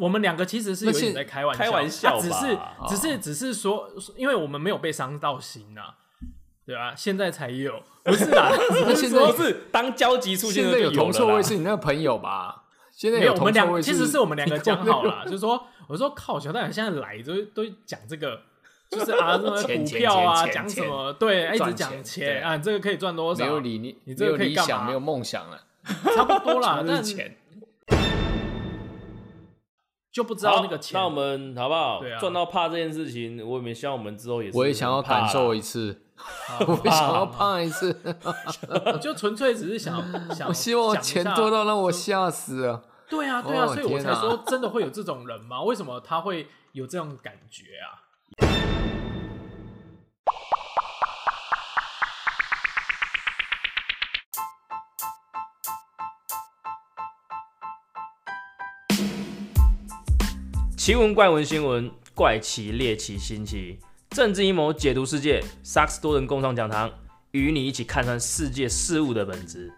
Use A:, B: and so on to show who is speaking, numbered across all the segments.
A: 我们两个其实是有点在开玩笑，
B: 开玩笑
A: 啊只是
B: 吧。
A: 只是只是说，因为我们没有被伤到心呐、对啊，现在才有，不是啦，
C: 那现在
B: 是当交集出现
C: 现在有同臭味是你那个朋友吧？现在
A: 没有，我们两其实是我们两个讲好
C: 了。
A: 就是说，我说靠，小蛋现在来都都讲这个，就是啊 什么股票啊，讲什么对，一直讲钱啊，这个可以赚多少？
C: 没有理你，
A: 你这个
C: 没有理
A: 可以干嘛？
C: 想，没有梦想了，
A: 差不多啦，
C: 就
A: 但
C: 是钱。
A: 就不知道那个钱。
B: 那我们好不好？
A: 对啊
B: 赚到怕这件事情，我也没希望我们之后也是。
C: 我也想要感受一
B: 次。
C: 我也想要胖一次。
A: 就纯粹只是想 想，
C: 我希望我
A: 讲一下
C: 钱多到让我吓死啊。
A: 对啊，对啊，
C: 哦
A: 所以我
C: 天哪
A: 才说真的会有这种人吗？为什么他会有这种感觉啊？
B: 奇闻怪闻新闻，怪奇猎奇新奇，政治阴谋解读世界，萨克斯多人共创讲堂，与你一起看穿世界事物的本质。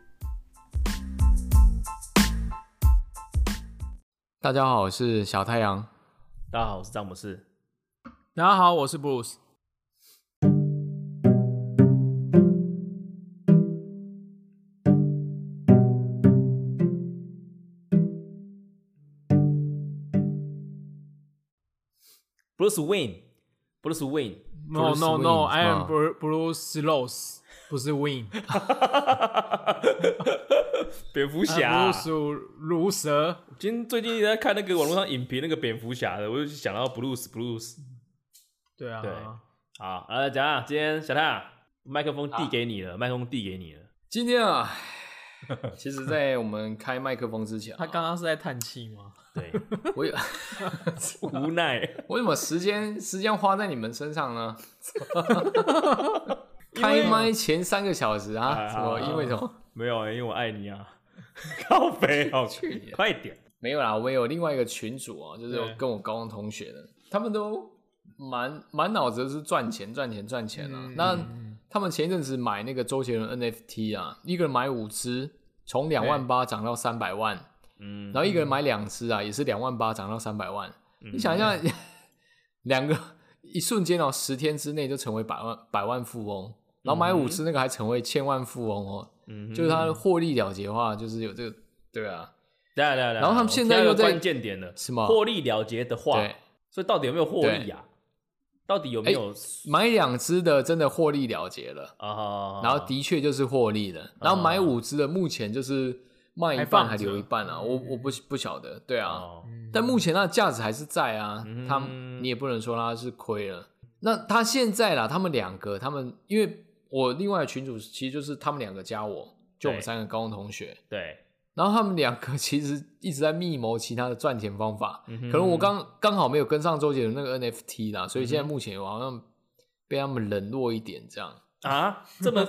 C: 大家好，我是小太阳。
B: 大家好，我是詹姆斯。
A: 大家好，我是布
B: Bruce Wayne，Bruce Wayne，No
A: no
C: Wayne
A: no，I am Bru- Bruce Rose，不是 Wayne。
B: 蝙蝠侠、
A: 啊如鼠如蛇，
B: 今天最近一直在看那个网络上影评，那个蝙蝠侠的，我就想到 Bruce Bruce。
A: 对啊，
B: 对。好，来讲啊，今天小太，麦克风递给你了，麦克风递给你了。
C: 今天啊，其实，在我们开麦克风之前啊，
A: 他刚刚是在叹气吗？
B: 对，
C: 我有
B: 无奈。
C: 为什么时间时间花在你们身上呢？开麦前三个小时啊？
B: 啊
C: 什么？因为什么？
B: 没有，因为我爱你啊。靠北哦，
C: 去
B: 快点。
C: 没有啦，我有另外一个群主啊，就是跟我高中同学的，他们都满满脑子都是赚钱、赚钱、赚钱啊。
A: 嗯
C: 那他们前一阵子买那个周杰伦 NFT 啊，一个人买五只，从两万八涨到三百万，
B: 嗯，
C: 然后一个人买两只啊，也是两万八涨到三百万。
B: 嗯
C: 你想一下，两个一瞬间哦，十天之内就成为百万百万富翁，然后买五只那个还成为千万富翁哦，
B: 嗯
C: 就是他获利了结的话，就是有这个对啊，
B: 对啊对啊。
C: 然后他们现在又在
B: 关键点了，
C: 什么
B: 获利了结的话，
C: 对。
B: 所以到底有没有获利啊？到底有没有
C: 买两只的真的获利了结了，
B: 啊？
C: 然后的确就是获利了，然后买五只的目前就是卖一半还留一半啊，我我不不晓得，对啊，
B: 哦，
C: 但目前它的价值还是在啊，
B: 嗯。
C: 它你也不能说它是亏了。那他现在啦，他们两个，他们因为我另外的群主其实就是他们两个加我，就我们三个高中同学，
B: 对，
C: 然后他们两个 其实一直在密谋其他的赚钱方法，
B: 嗯
C: 可能我刚刚好没有跟上周杰伦那个 NFT 啦，所以现
B: 嗯
C: 在目前我好像被他们冷落一点这样。
B: 啊，这么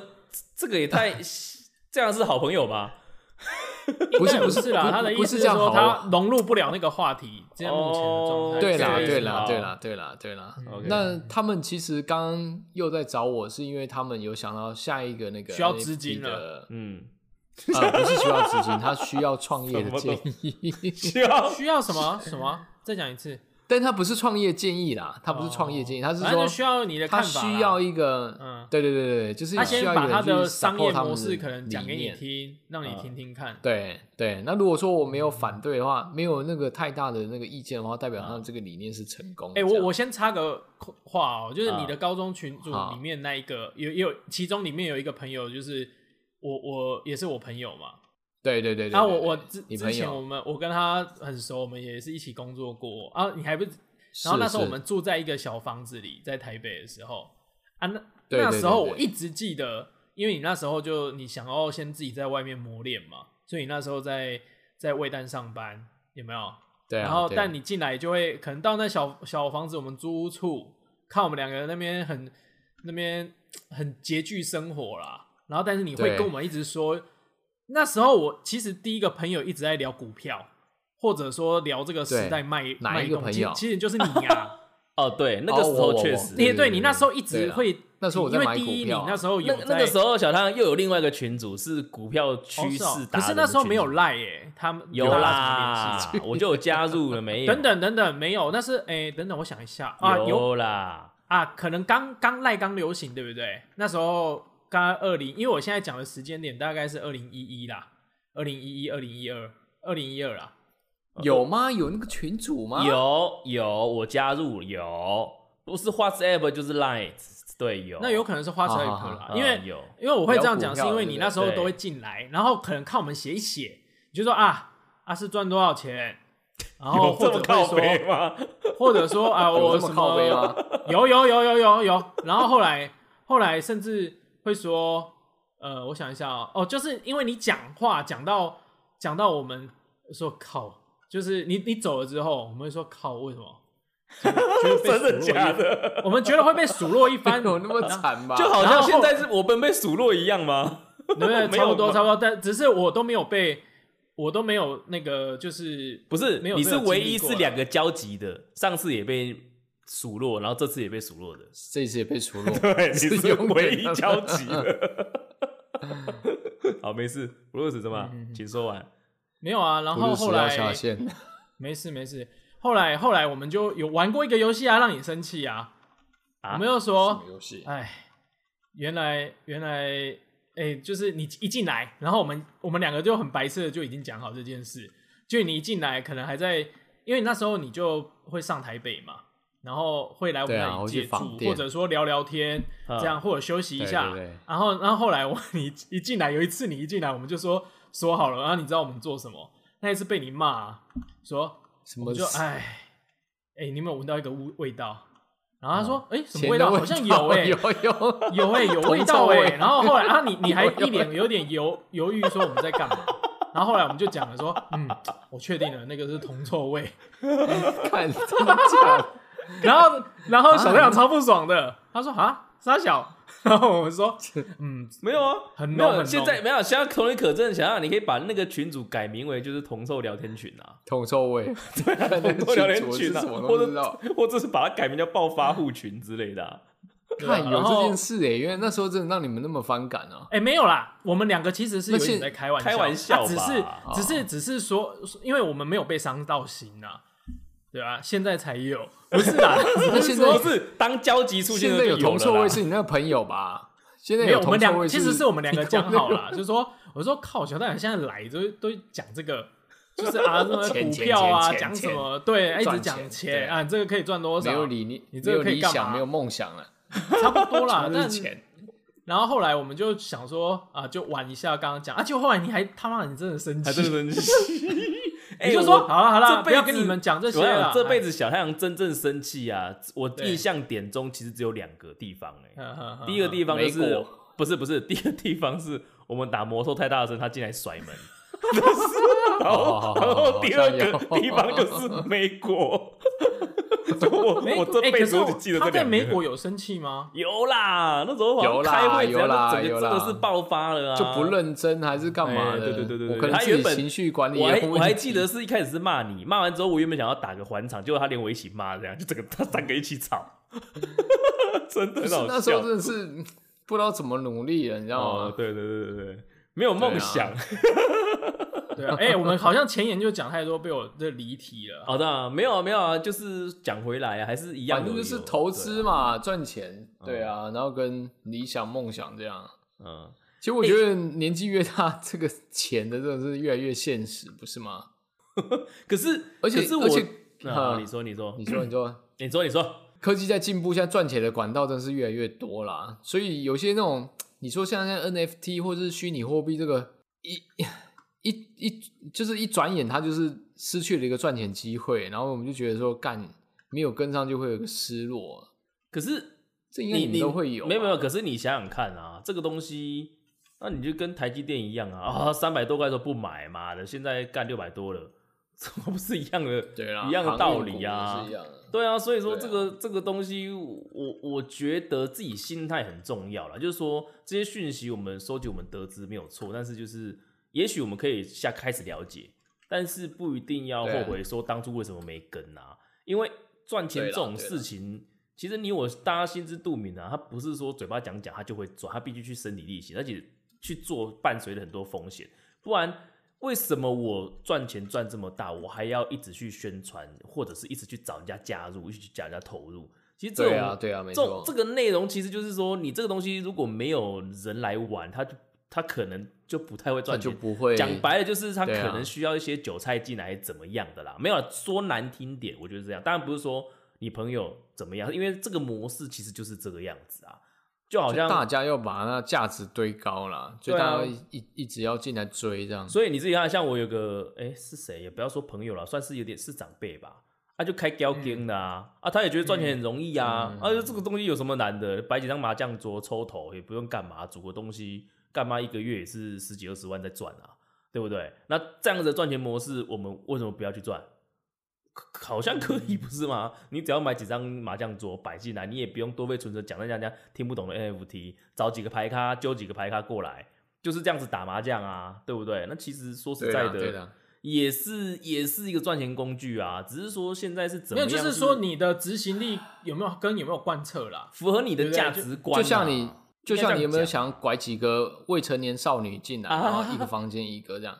B: 这个也太这样是好朋友吧？
C: 不是不是
A: 啦，他的意思是说他融入不了那个话题，现在目前的状态。
C: 对啦，对啦，
B: 哦
C: 对啦，对啦，对啦。那他们其实刚刚又在找我，是因为他们有想到下一个那个
A: 需要资金
C: 的，
B: 嗯，
C: 呃，不是需要资金，他需要创业的建议，
B: 需要
A: 需要什么什么？再讲一次，
C: 但他不是创业建议啦，他不是创业建议，他是说
A: 反正就需要你的
C: 他
A: 看法他。
C: 需要一个，
A: 嗯
C: 对对对对对，就是
A: 他
C: 需
A: 先把他
C: 要一个人去
A: 的商业模式可能讲给你听，让你听听看。
C: 对对，那如果说我没有反对的话，没有那个太大的那个意见的话，代表他这个理念是成功的。
A: 哎、我我先插个话哦，就是你的
B: 啊
A: 高中群组里面那一个有有，其中里面有一个朋友，就是我我也是我朋友嘛。
C: 对对对对，
A: 然后我我之之前我
C: 友，
A: 们我跟他很熟，我们也是一起工作过啊。你还不？然后那时候我
C: 是
A: 们住在一个小房子里，在台北的时候啊，那那时候我一直记得，因为你那时候就你想要先自己在外面磨练嘛，所以你那时候在在味蛋上班，有没有？
C: 对啊，
A: 然后，但你进来就会可能到那小小房子，我们租屋处看我们两个人那边很那边 很拮据生活啦。然后，但是你会跟我们一直说，那时候我其实第一个朋友一直在聊股票，或者说聊这个时代卖
C: 哪
A: 卖东
C: 一个朋友
A: 其实就是你呀、
B: 哦，对，那个时候确实，
A: 你对你那时候一直会
C: 那时候我在买
A: 因为第一，你
C: 股票啊，
A: 那时候有
B: 那那个时
A: 候
B: 候小汤又有另外一个群组是股票趋势
A: 可是那时候没有赖耶，他们
B: 有啦我就有加入了没有？
A: 等等等等，没有，那是哎，等等，我想一下啊，有
B: 有啦，
A: 啊，可能刚刚赖刚流行，对不对？那时候刚二零，因为我现在讲的时间点大概是二零一一啦，二零一一、二零一二、二零一二啦。
C: 有吗？有那个群主吗？
B: 有有我加入有，不是 WhatsApp 就是 Line，对有。
A: 那有可能是 WhatsApp 啦，
B: 嗯
A: 因为
B: 有
A: 因为我会这样讲，是因为你那时候都会进来，然后可能看我们写一写，你就说啊啊是赚多少钱，然后或者会说，
B: 吗？
A: 或者说啊 我什
C: 靠背吗？
A: 有有有有有有，然后后来后来甚至会说，呃，我想一下哦，哦，就是因为你讲话讲到讲到我们说靠，就是你你走了之后，我们会说靠，为什么？
B: 真的假的？
A: 我们觉得会被数落一番，
C: 有那么惨吧？
B: 就好像现在是我们被数落一样吗？
A: 对不对？
B: 没有
A: 差不多差不多，但只是我都没有被，我都没有那个，就是
B: 不是，
A: 没有
B: 你是唯一是两个交集的，上次也被数落，然后这次也被数落的。
C: 这一次也被数落，
B: 对，你是
C: 是永远
B: 唯一交集的。好，没事，不论是什么，请说完。
A: 没有啊。然后后来
C: 下线，
A: 没事没事，后来后来我们就有玩过一个游戏啊，让你生气啊。
B: 啊
A: 我们又
C: 什
A: 说
C: 么，游戏？
A: 哎，原来原来，哎，就是你一进来，然后我们我们两个就很白痴的就已经讲好这件事，就你一进来可能还在，因为那时候你就会上台北嘛。然后会来我们那里借住，或者说聊聊天，
B: 嗯
A: 这样或者休息一下。
C: 对对
A: 然后，然后后来我 你一进来，有一次你一进来，我们就说说好了，然后你知道我们做什么？那一次被你骂、啊，说
C: 什么
A: 就哎哎，你有没有闻到一个味味道？然后他说，哎、什么味道？好像有 哎、
C: 有 有
A: 有哎、有味道哎、然后后来，然后你你还一脸有点犹犹豫说我们在干嘛？然后后来我们就讲了说，嗯，我确定了，那个是铜臭味。
C: 看真的假的？
A: 然后然后小太阳超不爽的，他说啊，傻小。然后我们说，嗯，
B: 没有啊，
A: 很
B: 没有。现在没有，现在同理可证，想想你可以把那个群组改名为就是同臭聊天群啊，
C: 同臭味，对啊，
B: 同臭聊天群啊，
C: 什么
B: 或者
C: 都不知道。
B: 或者是把它改名叫暴发户群之类的啊。
A: 对啊
C: 看有
A: 然后
C: 这件事哎，原来那时候真的让你们那么反感啊！
A: 哎、没有啦，我们两个其实是有点在开玩笑，
B: 开玩笑
A: 啊只是只是只是说，因为我们没有被伤到心呐、对吧、现在才有，不是啦，
C: 那现在
B: 是当交集出现的
C: 现在有
B: 就了啦
C: 铜臭味是你那个朋友吧？现在
A: 没有，我们两
C: 铜臭味
A: 其实是我们两个讲好
C: 了。
A: 就是说，我说靠，小太阳现在来都都讲这个，就是啊什么 股票啊，讲什么，对，一直
C: 赚
A: 讲
C: 钱
A: 啊，这个可以赚多少
C: 没有，理你，
A: 你这个可以干嘛
C: 没有梦想了，
A: 差不多啦。
C: 全
A: 但
C: 是钱。
A: 然后后来我们就想说啊，就玩一下，刚刚讲啊，结果后来你还他妈你真的生气，
B: 还真的生气。哎
A: 你就说好了好了，
B: 这辈子
A: 不要跟你们讲这些了，
B: 这辈子小太阳真正生气啊，我印象点中其实只有两个地方哎、第一个地方就是不是不是，第一个地方是我们打魔兽太大声，他进来甩门。然后
C: 哦
B: 然后第二个地方就是美国，我
A: 美
B: 我这辈子我只记得这
A: 他在。美国有生气吗？
B: 有啦，那时候
C: 有啦
B: 开会，
C: 有啦有啦
B: 真的是爆发了啊，
C: 就不认真还是干嘛
B: 对对对对对
C: 我可能自己
B: 他原本
C: 情绪管理
B: 我还我还记得是一开始是骂你，骂完之后我原本想要打个还场，结果他连我一起骂，这样就整个 他三个一起吵，真的
C: 不是。那时候真的是不知道怎么努力了，你知道
B: 哦，
C: 吗？
B: 对对对对对，没有梦想。
A: 对啊，哎，我们好像前言就讲太多，被我这离题了。
B: 好的啊，没有啊没有啊，就是讲回来啊，还是一样
C: 反正就是投资。嘛，赚钱，对啊，然后跟理想梦想这样。
B: 嗯，
C: 其实我觉得年纪越大，这个钱的真的是越来越现实，不是吗？
B: 可是
C: 而且
B: 可是我
C: 而且
B: 啊，
C: 嗯
B: 你说你说
C: 你说，你说，
B: 你说 你说，
C: 科技在进步，现在赚钱的管道真是越来越多啦。所以有些那种你说像现在 NFT 或者是虚拟货币，这个一一一就是一转眼，他就是失去了一个赚钱机会，然后我们就觉得说，干没有跟上就会有个失落。
B: 可是
C: 这应该
B: 你你
C: 都会有啊，
B: 没有没有，可是你想想看啊，这个东西，那你就跟台积电一样啊，啊，三百多块的时候不买，妈的，现在干六百多了，怎么不是一样的？
C: 对啦，
B: 一样的道理啊。对啊，所以说这个、这个东西，我我觉得自己心态很重要了。就是说这些讯息我们收集，我们得知没有错，但是就是也许我们可以下开始了解，但是不一定要后悔说当初为什么没跟啊，因为赚钱这种事情，其实你我大家心知肚明啊，他不是说嘴巴讲讲他就会赚，他必须去身体力行，而且去做伴随着很多风险，不然为什么我赚钱赚这么大，我还要一直去宣传，或者是一直去找人家加入，一直去找人家投入？其实这种
C: 对啊，对啊，没错
B: 这。个内容其实就是说，你这个东西如果没有人来玩，他就他可能就不太会
C: 那
B: 赚钱。
C: 就不会
B: 讲白了，就是他可能需要一些韭菜进来怎么样的啦。没有啦说难听点，我觉得这样。当然不是说你朋友怎么样，因为这个模式其实就是这个样子啊，就好像
C: 就大家要把那价值堆高啦，就
B: 对啊
C: 大家一一直要进来追这样。
B: 所以你自己看，像我有个哎、是谁？也不要说朋友了，算是有点是长辈吧。他、就开雕 game 的啊，啊，他也觉得赚钱很容易啊，
C: 嗯
B: 啊，这个东西有什么难的？摆几张麻将桌抽头也不用干嘛，煮个东西干嘛？一个月也是十几二十万在赚啊，对不对？那这样子的赚钱模式，我们为什么不要去赚？好像可以不是吗？你只要买几张麻将桌摆进来，你也不用多费唇舌讲那人家听不懂的 NFT，找几个牌咖揪几个牌咖过来，就是这样子打麻将啊，对不对？那其实说实在的，也是也是一个赚钱工具啊，只是说现在是怎么样？
A: 没有，就是说你的执行力有没有跟有没有贯彻啦？
B: 符合你的价值观、啊
C: 就像你，就像你有没有想拐几个未成年少女进来，
B: 啊
C: 然后一个房间一个这样，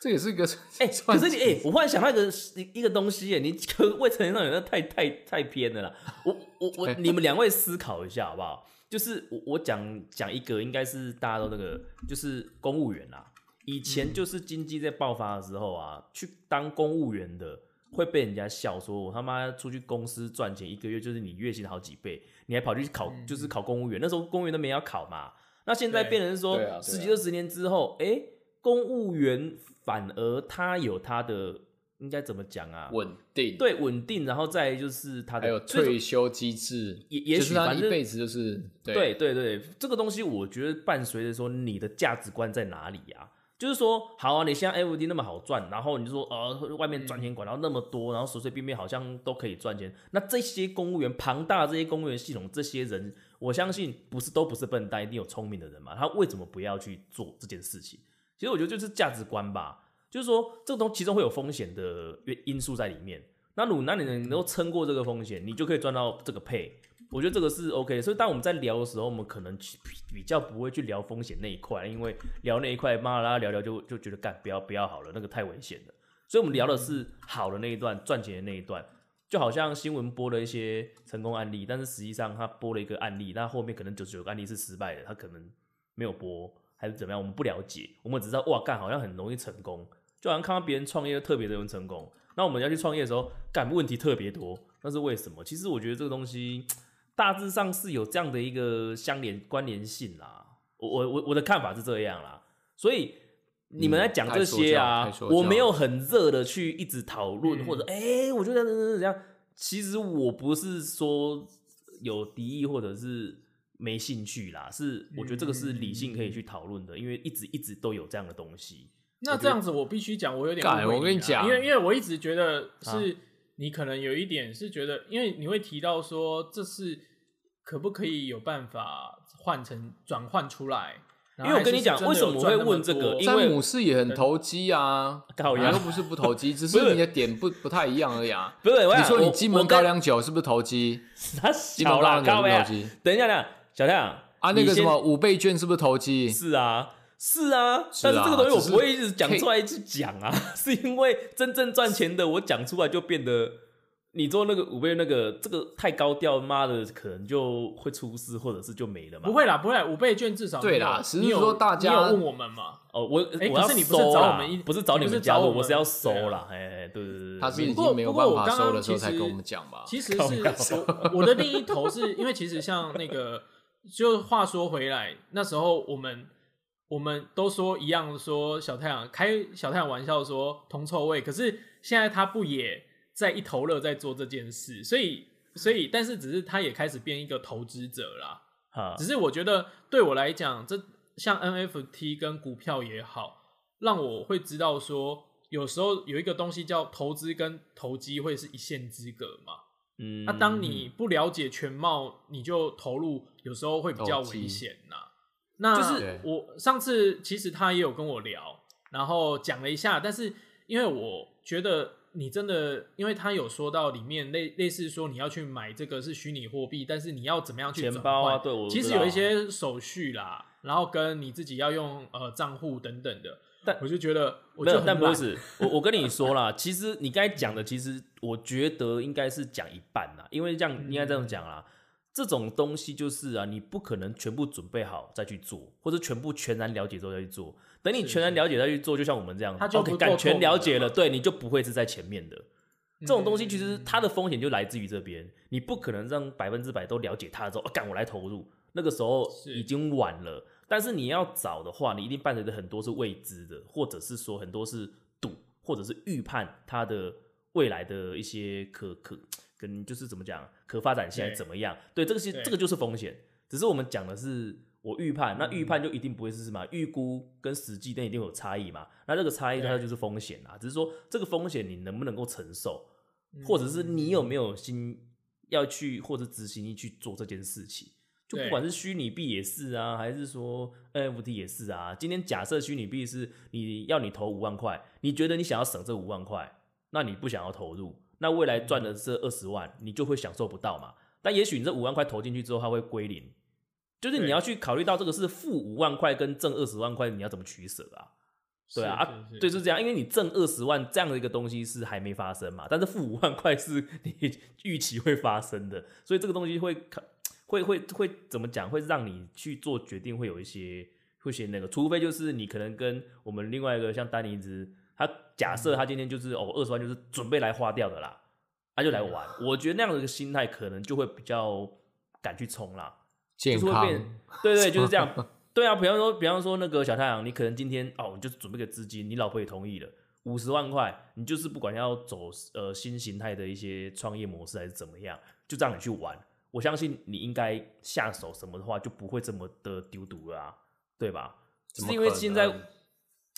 C: 这也是一个
B: 哎、可是你哎、
C: 哎，
B: 我忽然想到一个一一个东西耶，你可未成年少女那太太太偏了啦。我我我，你们两位思考一下好不好？就是我我讲讲一个，应该是大家都那个，就是公务员啦。以前就是经济在爆发的时候啊，去当公务员的会被人家笑说，我他妈出去公司赚钱，一个月就是你月薪好几倍，你还跑去考，就是考公务员。那时候公务员都没要考嘛，那现在
A: 对
B: 变成是说十几二十年之后，哎、公务员反而他有他的应该怎么讲啊？
C: 稳定，，
B: 对，稳定，然后再就是他的
C: 还有退休机制，
B: 也也许反正
C: 一辈子就是
B: 对对对，这个东西我觉得伴随着说你的价值观在哪里呀、就是说，好啊，你现在 FD 那么好赚，然后你就说，呃，外面赚钱管道那么多，然后随随便便好像都可以赚钱。那这些公务员庞大的这些公务员系统，这些人，我相信不是都不是笨蛋，一定有聪明的人嘛。他为什么不要去做这件事情？其实我觉得就是价值观吧，就是说这个东其中会有风险的因因素在里面。那如那你能够撑过这个风险，你就可以赚到这个配。我觉得这个是 OK 的，所以当我们在聊的时候，我们可能比比较不会去聊风险那一块，因为聊那一块，妈啦聊聊就就觉得干不要不要好了，那个太危险了。所以我们聊的是好的那一段，赚钱的那一段，就好像新闻播了一些成功案例，但是实际上他播了一个案例，那后面可能九十九个案例是失败的，他可能没有播还是怎么样，我们不了解，我们只知道哇干好像很容易成功，就好像看到别人创业特别的容易成功，那我们要去创业的时候，干问题特别多，那是为什么？其实我觉得这个东西大致上是有这样的一个相连关联性啦。我我我我的看法是这样啦，所以你们在讲这些啊，我没有很热的去一直讨论，
A: 嗯。
B: 或者哎、我觉得怎样。其实我不是说有敌意或者是没兴趣啦，是我觉得这个是理性可以去讨论的，因为一直一直都有这样的东西。
A: 那这样子我必须讲，我有点
C: 干
A: 误会啊。
C: 我跟你讲。
A: 因为因为我一直觉得
B: 啊。
A: 是你可能有一点是觉得，因为你会提到说这是可不可以有办法换成转换出来？
B: 因为我跟你讲为什么我会问这个因为
C: 詹姆斯也很投机啊，
B: 靠腰
C: 你又不是不投机，只
B: 是
C: 是你的点不不太一样而已啊。
B: 不是，
C: 你说你
B: 我
C: 金门高粱酒是不是投机？
B: 他小啦，
C: 高粱酒是不是投机？
B: 等一下，等一下，小亮
C: 啊，那个什么五倍券是不是投机？
B: 是啊，是啊，但是这个东西我不会一直讲出来去讲啊，是因为真正赚钱的我讲出来就变得，你做那个五倍那个这个太高调，妈的可能就会出事，或者是就没了嘛。
A: 不会啦，不会啦，五倍券至少
C: 对啦
A: 你
C: 是
A: 你有
C: 说大家
A: 你有问我们嘛？
B: 哦，我
A: 哎
B: 我要
A: 可是你不是找我们一
B: 不是找你们加入，
A: 是找我们
B: 我是要收啦，哎哎，对对对对，
C: 他是
B: 没
A: 不过
C: 已经没有
A: 不过我刚刚
C: 办法收的时候
A: 其实
C: 才跟我们讲吧？
A: 其实是我的另一头是因为其实像那个，就话说回来，那时候我们我们都说一样，说小太阳开小太阳玩笑说铜臭味，可是现在他不也在一头热在做这件事，所以所以但是只是他也开始变一个投资者啦。
B: 哈
A: 只是我觉得对我来讲，这像 NFT 跟股票也好，让我会知道说，有时候有一个东西叫投资跟投机会是一线之隔嘛。
B: 嗯，
A: 那、当你不了解全貌，你就投入，有时候会比较危险呐。那
B: 就是
A: 我上次其实他也有跟我聊，然后讲了一下，但是因为我觉得你真的，因为他有说到里面类类似说你要去买这个是虚拟货币，但是你要怎么样去
B: 钱包啊对我
A: 其实有一些手续啦，然后跟你自己要用呃账户等等的，
B: 但
A: 我就觉得我
B: 没有，
A: 就
B: 但不是，我我跟你说啦，其实你刚才讲的，其实我觉得应该是讲一半啦，因为这样应该这样讲啦。这种东西就是啊，你不可能全部准备好再去做，或者全部全然了解之后再去做。等你全然了解再去做，就像我们这样，
A: 他就
B: OK，
A: 不够
B: 感全
A: 了
B: 了解了，
A: 嘛
B: 对，你就不会是在前面的。这种东西其
A: 嗯
B: 实它的风险就来自于这边，你不可能让百分之百都了解它之后，啊，干我来投入，那个时候已经晚了。但是你要找的话，你一定伴随着很多是未知的，或者是说很多是赌，或者是预判它的未来的一些可可跟就是怎么讲可发展性
A: 对
B: 怎么样？对，这个是这个就是风险。只是我们讲的是我预判，那预判就一定不会是什么预估跟实际，那一定有差异嘛。那这个差异它就是风险啊，只是说这个风险你能不能够承受，
A: 嗯
B: 或者是你有没有心要去或者执行力去做这件事情。就不管是虚拟币也是啊，还是说 NFT 也是啊。今天假设虚拟币是你要你投五万块，你觉得你想要省这五万块，那你不想要投入，那未来赚的是二十万，你就会享受不到嘛。但也许你这五万块投进去之后，它会归零，就是你要去考虑到这个是负五万块跟挣二十万块，你要怎么取舍啊？对啊，对，是这样，因为你挣二十万这样的一个东西是还没发生嘛，但是负五万块是 你预期会发生的，所以这个东西会考会会会怎么讲？会让你去做决定，会有一些会些那个，除非就是你可能跟我们另外一个像丹尼兹，他假设他今天就是哦二十万就是准备来花掉的啦，他就来玩，我觉得那样的一个心态可能就会比较敢去冲啦。就是会变，对对，就是这样。对啊，比方说，比方说那个小太阳，你可能今天哦，你就是准备个资金，你老婆也同意了，五十万块，你就是不管要走呃新形态的一些创业模式还是怎么样，就让你去玩。我相信你应该下手什么的话，就不会这么的丢毒了啊，对吧？是因为现在
C: 能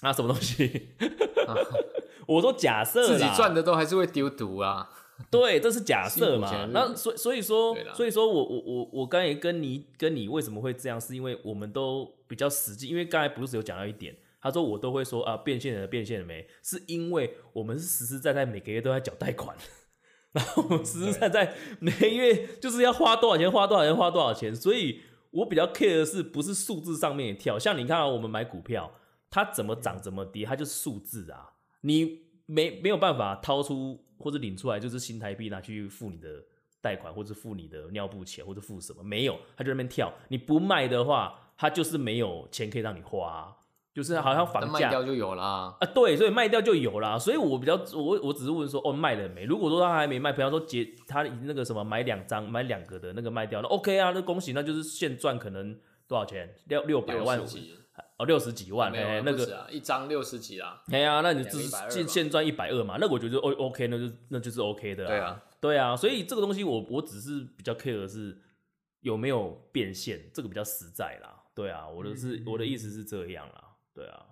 B: 啊，什么东西？我说假设
C: 自己
B: 啦
C: 赚的都还是会丢毒啊。
B: 对，这是假设嘛。那所以所以说，所以说我我我我刚才跟你跟你为什么会这样，是因为我们都比较实际。因为刚才不是有讲到一点，他说我都会说啊，变现了变现了没？是因为我们是实实在在每个月都在缴贷款，然后我们实实在在每个月就是要花多少钱，花多少钱，花多少钱。所以我比较 care 的是不是数字上面的跳？像你看、啊、我们买股票，它怎么涨怎么跌，它就是数字啊，你没没有办法掏出或者领出来，就是新台币拿去付你的贷款，或者付你的尿布钱，或者付什么，没有，它就在那边跳。你不卖的话，它就是没有钱可以让你花啊、就是好像房价
C: 卖掉就有啦。
B: 啊，对，所以卖掉就有啦。所以我比较，我我只是问说，哦，卖了没？如果说他还没卖，比方说结他那个什么买两张、买两个的那个卖掉，那 OK 啊，那恭喜，那就是现赚可能多少钱？六六百万哦，六十几万，哎，那个，
C: 一张六十几啦。
B: 哎呀，那你
C: 两个
B: 只是
C: 120吧
B: 现现赚一百二嘛？那我觉得 O OK，那就那就是 OK 的、
C: 对啊，
B: 对啊，所以这个东西我我只是比较 care 的是有没有变现，这个比较实在啦。对啊，我的是、
A: 嗯
B: 我的意思是这样啦。对啊，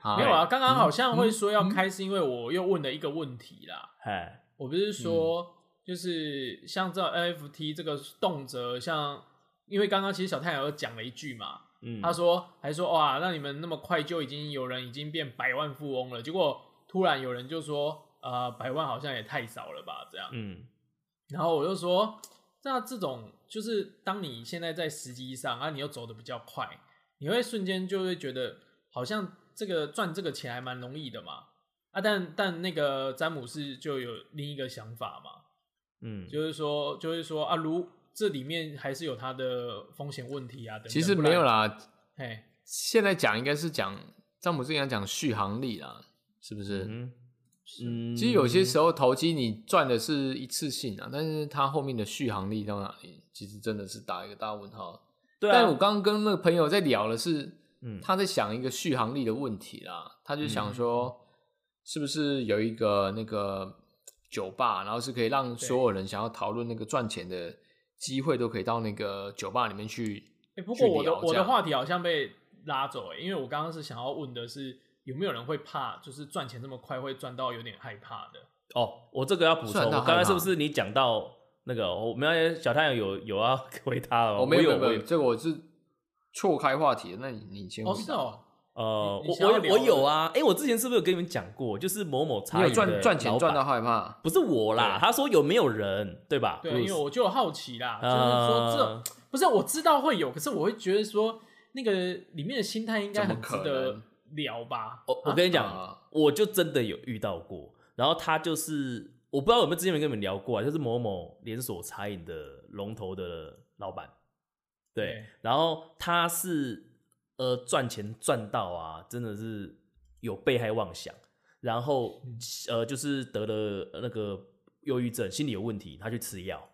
C: 啊
A: 没有啊，刚刚好像会
C: 嗯
A: 说要开，是因为我又问了一个问题啦。
B: 哎，
A: 我不是说，就是像这 NFT 这个动辄像，因为刚刚其实小太阳有讲了一句嘛，
B: 嗯，
A: 他说还说哇，那你们那么快就已经有人已经变百万富翁了，结果突然有人就说，呃，百万好像也太少了吧，这样。
B: 嗯
A: 然后我就说，那这种就是当你现在在时机上啊，你又走的比较快，你会瞬间就会觉得好像这个赚这个钱还蛮容易的嘛。啊，但但那个詹姆斯就有另一个想法嘛，
B: 嗯，
A: 就是说，就是说啊，如这里面还是有它的风险问题啊，等等。
C: 其实没有，啦。
A: 哎，
C: 现在讲应该是讲詹姆斯应该讲续航力啦，是不是？
B: 嗯嗯，
C: 其实有些时候投机你赚的是一次性啊，但是它后面的续航力到哪里，其实真的是打一个大问号。
B: 对
C: 但我
B: 啊，
C: 刚刚跟那个朋友在聊的是，
B: 嗯
C: 他在想一个续航力的问题啦，他就想说，是不是有一个那个酒吧，然后是可以让所有人想要讨论那个赚钱的机会，都可以到那个酒吧里面去。
A: 哎、不过我的我的话题好像被拉走哎、因为我刚刚是想要问的是有没有人会怕，就是赚钱这么快会赚到有点害怕的。
B: 哦，我这个要补充，我刚才是不是你讲到那个？我们小太阳有有要 回他哦，
C: 哦，没有没有这个我是错开话题，那你你先回答
A: 哦，是哦，
B: 呃，我我我有啊，哎、我之前是不是有跟你们讲过，就是某某茶饮的
C: 赚赚钱赚到害怕？
B: 不是我啦，他说有没有人，对吧？
A: 对因为我就有好奇啦，就是说
B: 呃
A: 这不是我知道会有，可是我会觉得说那个里面的心态应该很值得聊吧。
B: 我我跟你讲，
C: 啊
B: 我就真的有遇到过，然后他就是我不知道有没有之前有没有跟你们聊过啊，就是某某连锁茶饮的龙头的老板，对。然后他是呃赚钱赚到啊，真的是有被害妄想，然后呃就是得了那个忧郁症，心理有问题，他去吃药，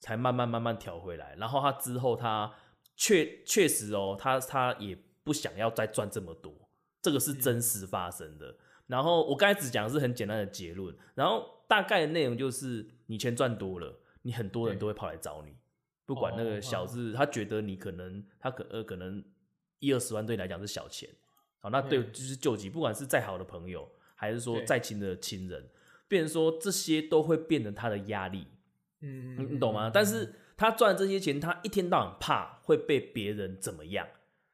B: 才慢慢慢慢调回来，然后他之后他确确实哦，他他也不想要再赚这么多，这个是真实发生的。然后我刚才只讲的是很简单的结论，然后大概的内容就是你钱赚多了，你很多人都会跑来找你，不管那
A: 哦
B: 个小。字，他觉得你可能他可呃可能一二十万对你来讲是小钱，好，那对
A: 对
B: 就是救急，不管是再好的朋友，还是说再亲的亲人，变成说这些都会变成他的压力，
A: 嗯，
B: 你你懂吗？但是他赚这些钱，他一天到晚怕会被别人怎么样，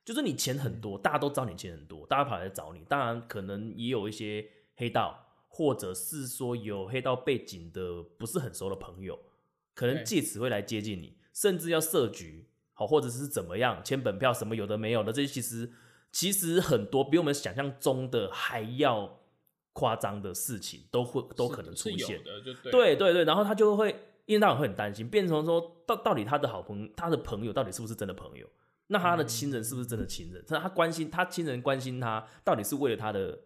B: 就是你钱很多，大家都知道你钱很多，大家跑来找你，当然可能也有一些黑道，或者是说有黑道背景的不是很熟的朋友，可能借此会来接近你，甚至要设局，好，或者是怎么样签本票什么有的没有的，这些其实其实很多比我们想象中的还要夸张的事情都会都可能出现。
A: 对
B: 对对对，然后他就会一天到晚会很担心，变成说到到底他的好朋友，他的朋友到底是不是真的朋友？那他的亲人是不是真的亲人？他他关心他亲人关心他，到底是为了他的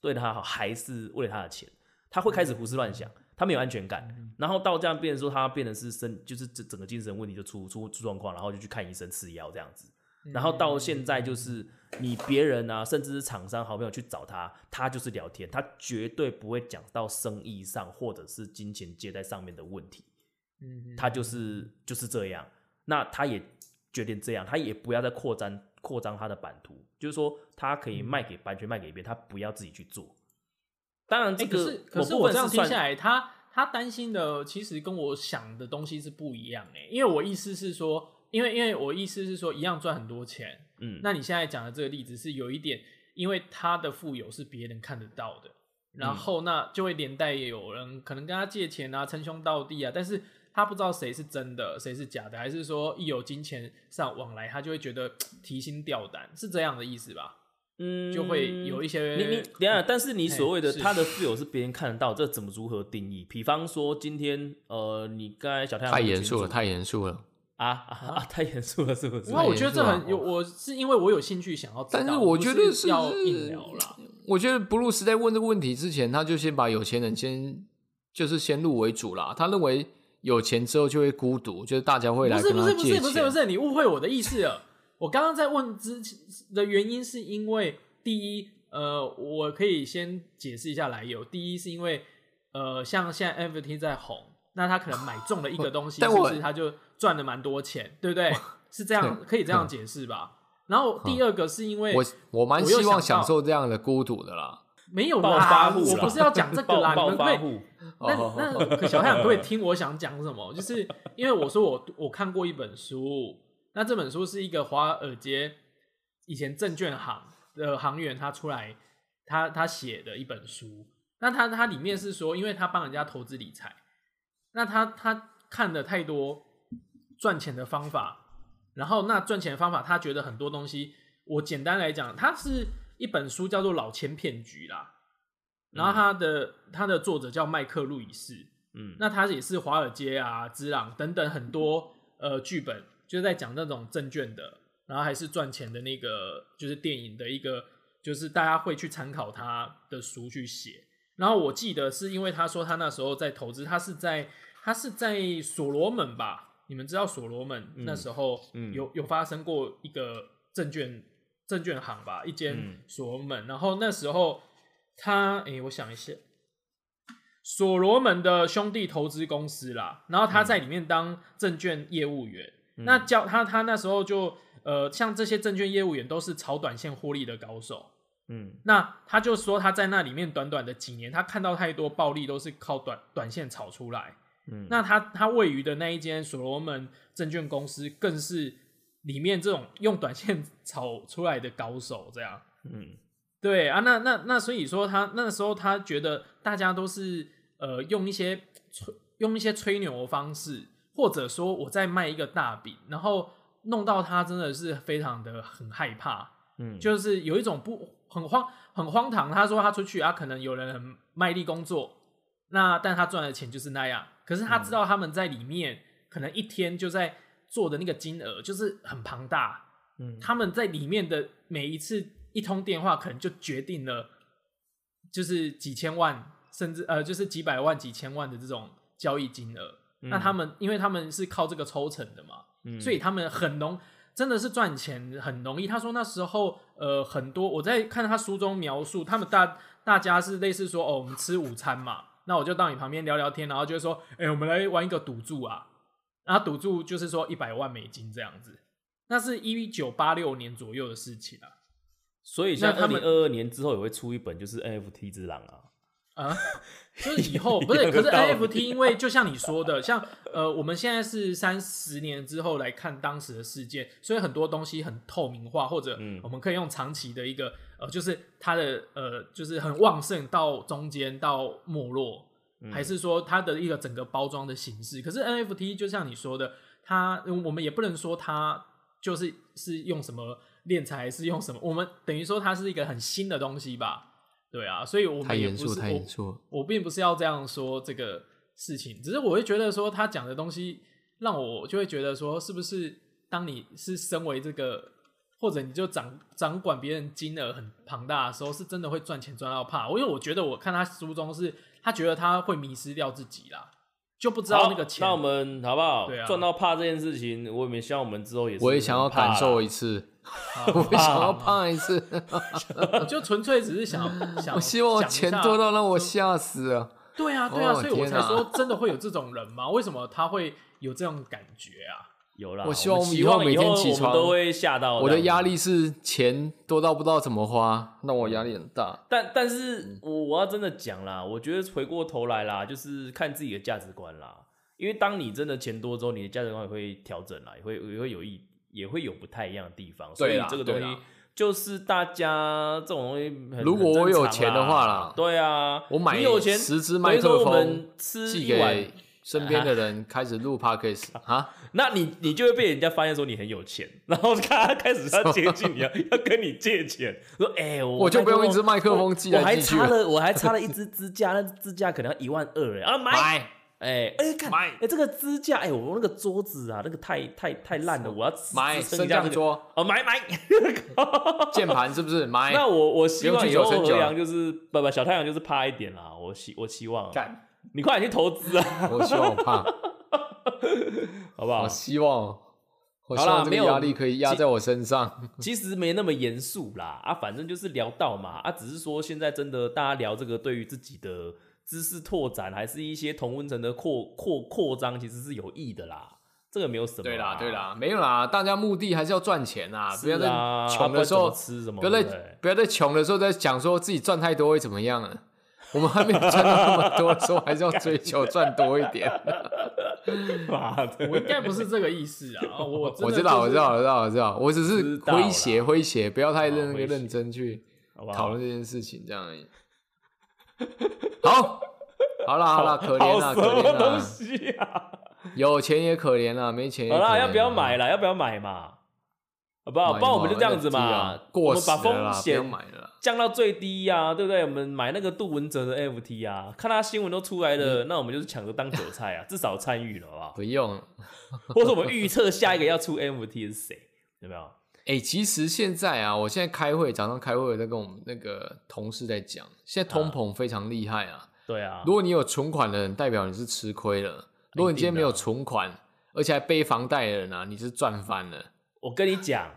B: 对他好，还是为了他的钱？他会开始胡思乱想，他没有安全感，然后到这样变成说他变成是身，就是整整个精神问题就出出出状况，然后就去看医生吃药这样子。然后到现在就是你别人啊，甚至是厂商好朋友去找他，他就是聊天，他绝对不会讲到生意上或者是金钱借贷上面的问题，
A: 嗯，
B: 他就是就是这样。那他也决定这样，他也不要再扩张扩张他的版图，就是说他可以卖给版权卖给别人，他不要自己去做。当然，这
A: 哎，可
B: 个
A: 是可是我这样听下来，他他担心的其实跟我想的东西是不一样哎，因为我意思是说，因为因为我意思是说，一样赚很多钱，
B: 嗯，
A: 那你现在讲的这个例子是有一点，因为他的富有是别人看得到的，然后那就会连带有人可能跟他借钱啊，称兄道弟啊，但是他不知道谁是真的，谁是假的，还是说一有金钱上往来，他就会觉得 提心吊胆，是这样的意思吧？
B: 嗯
A: 就会有一些
B: 你你等一下，但是你所谓的他的富有是别人看得到，这怎么如何定义？比方说今天呃，你刚才小太阳
C: 太严肃了，太严肃了。
B: 啊啊啊！太严肃了，是不是？
A: 因为我觉得这很有，我是因为我有兴趣想要知道，
C: 但是我觉得是
A: 要硬聊啦。
C: 我觉得 Bruce 在问这个问题之前，他就先把有钱人先就是先入为主啦。他认为有钱之后就会孤独，就是大家会来
A: 不是不是不
C: 跟他借钱。
A: 是不是不是，你误会我的意思了。我刚刚在问之前的原因是因为第一，呃，我可以先解释一下来由。第一是因为呃，像现在 NFT 在红，那他可能买中了一个东西，是
C: 但我
A: 不是他就赚了蛮多钱，对不对？是这样，可以这样解释吧？然后第二个是因为
C: 我我蛮希望享受这样的孤独的啦。
A: 没有
B: 暴
A: 啦，
B: 发户啦
A: 我不是要讲这个啦，
B: 暴
A: 你们可以
B: 暴发户，
A: 那
C: 哦
A: 那小太阳可不可以听我想讲什么？就是因为我说我我看过一本书，那这本书是一个华尔街以前证券行的行员他出来他他写的一本书。那他他里面是说，因为他帮人家投资理财，那他他看了太多赚钱的方法，然后那赚钱的方法，他觉得很多东西，我简单来讲，它是一本书叫做《老千骗局》啦。然后他的、他的作者叫麦克路易斯，
B: 嗯，
A: 那他也是华尔街啊、之朗等等很多呃剧本，就是在讲那种证券的，然后还是赚钱的那个，就是电影的一个，就是大家会去参考他的书去写。然后我记得是因为他说他那时候在投资，他是在他是在所罗门吧？你们知道所罗门那时候
B: 嗯
A: 有、有发生过一个证券证券行吧，一间
B: 嗯
A: 所罗门，然后那时候他诶、我想一下，所罗门的兄弟投资公司啦，然后他在里面当证券业务员。
B: 嗯
A: 那教他他那时候就呃，像这些证券业务员都是炒短线获利的高手。
B: 嗯
A: 那他就说他在那里面短短的几年，他看到太多暴利都是靠短短线炒出来。
B: 嗯，
A: 那他他位于的那一间所罗门证券公司，更是里面这种用短线 炒出来的高手，这样。
B: 嗯，
A: 对啊，那那那所以说他那时候他觉得大家都是呃用一些吹用一些吹牛的方式，或者说我在卖一个大饼，然后弄到他真的是非常的很害怕，
B: 嗯
A: 就是有一种不很荒很荒唐。他说他出去啊，可能有人很卖力工作，那但他赚的钱就是那样，可是他知道他们在里面、可能一天就在做的那个金额就是很庞大，
B: 嗯
A: 他们在里面的每一次一通电话，可能就决定了，就是几千万，甚至呃，就是几百万、几千万的这种交易金额。那他们，因为他们是靠这个抽成的嘛，
B: 嗯
A: 所以他们很容，真的是赚钱很容易。他说那时候，呃，很多我在看他书中描述，他们大大家是类似说，哦，我们吃午餐嘛，那我就到你旁边聊聊天，然后就会说，哎、我们来玩一个赌注啊，然后赌注就是说一百万美金这样子，那是一九八六年左右的事情啊。
B: 所以像
A: 那他们
B: 二零二二年之后也会出一本，就是 NFT 之狼啊。
A: 啊，就是以后不是，可是 NFT 因为就像你说的，像呃，我们现在是三十年之后来看当时的事件，所以很多东西很透明化，或者
B: 嗯
A: 我们可以用长期的一个呃，就是它的呃，就是很旺盛到中间到没落，还是说它的一个整个包装的形式。可是 NFT 就像你说的，它我们也不能说它就是是用什么炼材，还是用什么，我们等于说它是一个很新的东西吧。对啊，所以我
C: 太
A: 们也
C: 严肃，太
A: 不是我
C: 严肃。
A: 我并不是要这样说这个事情，只是我会觉得说他讲的东西让我就会觉得说，是不是当你是身为这个，或者你就掌掌管别人金额很庞大的时候，是真的会赚钱赚到怕。因为我觉得我看他书中是，他觉得他会迷失掉自己啦，就不知道那个钱。
B: 那我们好不好？
A: 对啊
B: 赚到怕这件事情，我也没希望我们之后也是
C: 我也想要感受一次，我也想要胖一次。
A: 就纯粹只是想 想，
C: 我希望钱多到让我吓死了。
A: 对啊，对啊，
C: 哦
A: 所以我才说真的会有这种人吗？为什么他会有这种感觉啊？
B: 有啦。
C: 我希望我们以后每天起床
B: 我都会吓到。
C: 我的压，力是钱多到不知道怎么花，那我压力很大。
B: 但但
C: 嗯
B: 是我我要真的讲啦，我觉得回过头来啦，就是看自己的价值观啦。因为当你真的钱多之后，你的价值观也会调整啦，也会也会有一也会有不太一样的地方。所以这个东西就是大家这种东西很，
C: 如果我有钱的话啦
B: 对啊，
C: 我买
B: 你有钱
C: 十支
B: 等于说
C: 麦克风
B: 我们吃
C: 寄
B: 一碗
C: 给身边的人，开始录 podcast 啊。
B: 那你你就会被人家发现说你很有钱，然后看他开始要接近你，要 要跟你借钱，说哎、我
C: 我就不用一支麦克风
B: 我
C: 寄来
B: 我还插了。我还插了一支支架，那支架可能要一万二哎，啊买。
C: 买。
B: 哎哎看
C: 买。
B: 哎这个支架哎我那个桌子啊那个太太太烂了，我要支
C: 买升降桌、
B: 哦买买，
C: 键盘是不是？买。
B: 那我我希望以后
C: 不用去九乘九
B: 河阳就是不不小太阳就是趴一点啦，我希我希望啊。
C: 干，
B: 你快点去投资啊，
C: 我希望我胖，
B: 好不好
C: 我？希望，我
B: 好啦
C: 希望这
B: 没有
C: 个压力可以压在我身上。
B: 其实没那么严肃啦，啊，反正就是聊到嘛，啊，只是说现在真的大家聊这个对于自己的知识拓展，还是一些同温层的扩扩扩张，其实是有益的啦，这个没有什么。
C: 对啦，对，啦，没有啦，大家目的还是要赚钱啊，不要在
B: 啊，
C: 穷的时候
B: 吃什么，
C: 不要在不要在穷的时候在讲说自己赚太多会怎么样了。我们还没有赚到那么多的时候，还是要追求赚多一点。
B: 妈的
A: 我应该不是这个意思啊，我
C: 我知道，我知道，我知道，我知道，我只是诙谐诙谐，不要太认那个认真去？讨论这件事情，这样而已。好，好啦，好啦，可怜啦，
B: 好什么东
C: 可怜啦，
B: 西啊？
C: 有钱也可怜啦，没钱也
B: 好啦，
C: 可怜
B: 要不要
C: 啦
B: 买啦？要不要买嘛？好不好？不然我们就这样子嘛我
C: 过
B: 们把风险。降到最低呀、对不对？我们买那个杜文泽的 FT 啊，看他新闻都出来了，那我们就是抢着当韭菜啊，至少参与了，好不好？
C: 不用，
B: 或者我们预测下一个要出 NFT 是谁，有没有？
C: 哎、其实现在啊，我现在开会，早上开会在跟我们那个同事在讲，现在通膨非常厉害啊。
B: 对啊，
C: 如果你有存款的人，代表你是吃亏了；如果你今天没有存款，而且还背房贷的人啊，你是赚翻了。
B: 我跟你讲，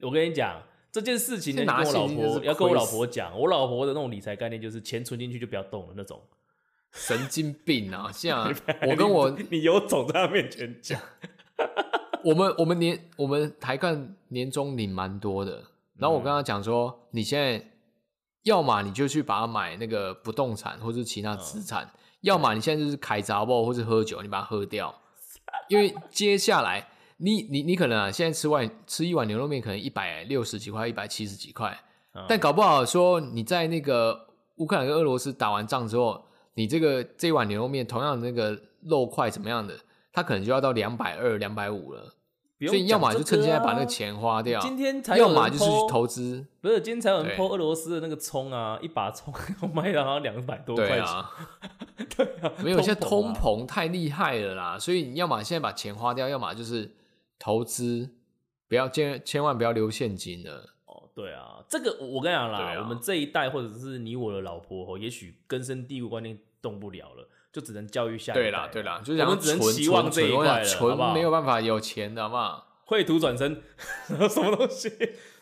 B: 我跟你讲这件事情你跟我老婆要跟我老婆讲，我老婆的那种理财概念就是钱存进去就不要动了那种。
C: 神经病啊！像我跟我
B: 你你有种在他面前讲，
C: 我们我们年我们台干年终领蛮多的，然后我跟他讲说，你现在要么你就去把它买那个不动产或是其他资产，要么你现在就是开杂报或是喝酒，你把它喝掉，因为接下来你你你可能啊，现在吃外吃一碗牛肉面可能一百六十几块，一百七十几块，
B: 嗯
C: 但搞不好说你在那个乌克兰跟俄罗斯打完仗之后，你这个这一碗牛肉面同样的那个肉块怎么样的，它可能就要到两百二、两百五了。所以要么就趁现在把那个钱花掉，
B: 今天才
C: 要么就是去投资。
B: 不是，今天才有人
C: 对
B: PO 俄罗斯的那个葱啊，一把葱 要卖到好像两百多块钱，
C: 对啊，
B: 对啊，
C: 没有，现在通
B: 啊
C: 膨太厉害了啦，所以你要么现在把钱花掉，要么就是投资，不要千千万不要留现金了。
B: 哦，对啊，这个我我跟你讲啦，
C: 啊
B: 我们这一代或者是你我的老婆哦，也许根深蒂固观念动不了了，就只能教育下一代
C: 对啦，对啦，就是
B: 我们只能期望
C: 存
B: 这一块了，
C: 存没有办法有钱的，好不好？
B: 绘图转身什么东西，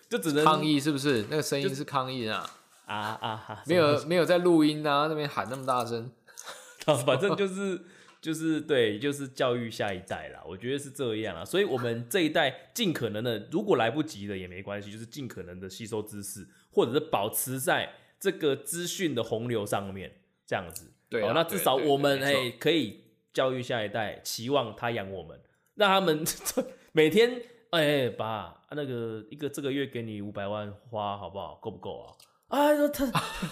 B: 就只能
C: 抗议是不是？那个声音是抗议啊，
B: 啊啊哈，
C: 没有没有在录音啊，那边喊那么大声。
B: 啊，反正就是就是对，就是教育下一代啦，我觉得是这样啦。所以我们这一代尽可能的，如果来不及的也没关系，就是尽可能的吸收知识，或者是保持在这个资讯的洪流上面，这样子。好
C: 对啊
B: 那至少我们
C: 没错
B: 哎可以教育下一代，期望他养我们，让他们 每天哎爸那个一个这个月给你五百万花好不好？够不够啊？啊，说他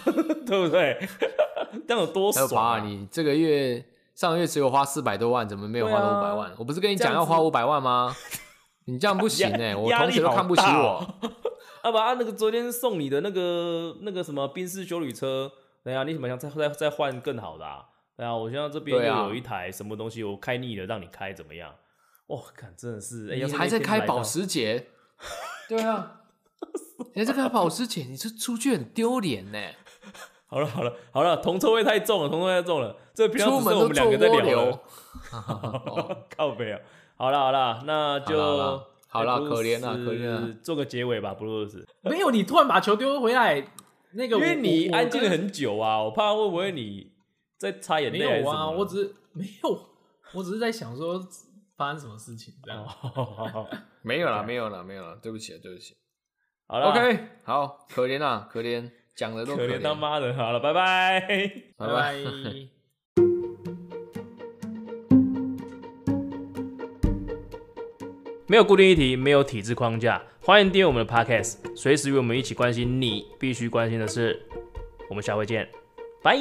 B: 对不对？这样有多爽、啊？
C: 你这个月上个月只有花四百多万，怎么没有花到
B: 对啊
C: 五百万？我不是跟你讲要花五百万吗？你这样不行哎、我同学都看不起我。
B: 啊把啊那个昨天送你的那个那个什么宾士修旅车，等一下你怎么想再再再换更好的啊？对啊，我现在这边又
C: 对啊
B: 有一台什么东西，我开腻了，让你开怎么样？哇，看真的是，
C: 你还在开保时捷？对啊，你还在开保时捷，你这出去很丢脸呢。
B: 好了好了好了，铜臭味太重了，铜臭味太重了，这平常
C: 出门都
B: 只是我们两个在聊
C: 牛
B: 了。靠背啊！好了好了，那就
C: 好啦好啦
B: 哎布鲁
C: 可怜啊
B: 斯
C: 可怜啊
B: 做个结尾吧，布鲁斯。
A: 没有，你突然把球丢回来，那个
B: 因为你安静了很久啊，我怕会不会你在擦眼泪还是
A: 有啊，
B: 什么
A: 我只是没有，我只是在想说发生什么事情这样。
B: 哦
C: 没有啦，没有啦，没有啦，对不起，对不起。
B: 好了
C: OK，好，可怜啊，可怜，讲的都
B: 可
C: 怜
B: 妈的，好了，拜拜。
C: 拜
A: 拜
C: 拜。
B: 没有固定议题，没有体制框架，欢迎订阅我们的 Podcast，随时与我们一起关心你必须关心的事。我们下回见，拜。